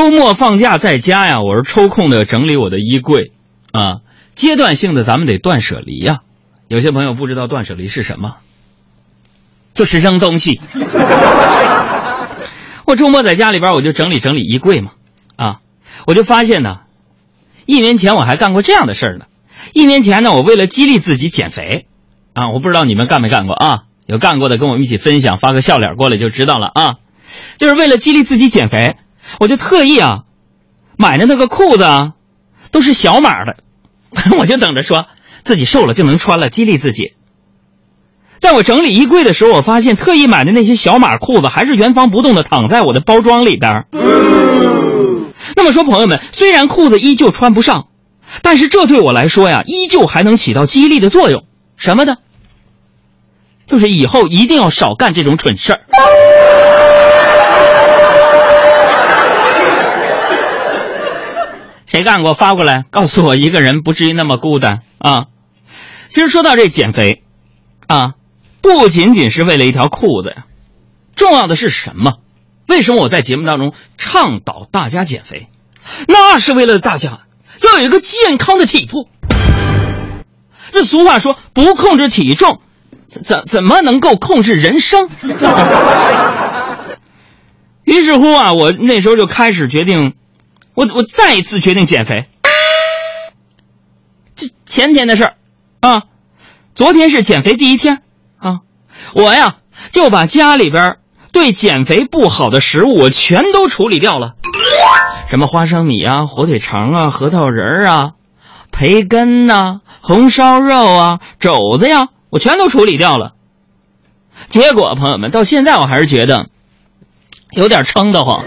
周末放假在家呀，我是抽空的整理我的衣柜啊。阶段性的，咱们得断舍离呀。有些朋友不知道断舍离是什么，就是扔东西。我周末在家里边，我就整理整理衣柜嘛啊，我就发现呢，一年前我还干过这样的事儿呢。一年前呢，我为了激励自己减肥啊，我不知道你们干没干过啊？有干过的跟我们一起分享，发个笑脸过来就知道了啊。就是为了激励自己减肥，我就特意啊买的那个裤子啊都是小码的，我就等着说自己瘦了就能穿了，激励自己。在我整理衣柜的时候，我发现特意买的那些小码裤子还是原封不动的躺在我的包装里边。那么说，朋友们，虽然裤子依旧穿不上，但是这对我来说呀，依旧还能起到激励的作用。什么的？就是以后一定要少干这种蠢事儿。谁干过发过来告诉我，一个人不至于那么孤单啊！其实说到这减肥，啊，不仅仅是为了一条裤子呀，重要的是什么？为什么我在节目当中倡导大家减肥？那是为了大家要有一个健康的体魄。这俗话说，不控制体重。怎怎么能够控制人生？于是乎啊，我那时候就开始决定，我我再一次决定减肥。这前天的事儿啊，昨天是减肥第一天啊，我呀就把家里边对减肥不好的食物我全都处理掉了，什么花生米啊、火腿肠啊、核桃仁儿啊、培根呐、红烧肉啊、肘子呀。我全都处理掉了，结果朋友们到现在我还是觉得有点撑得慌。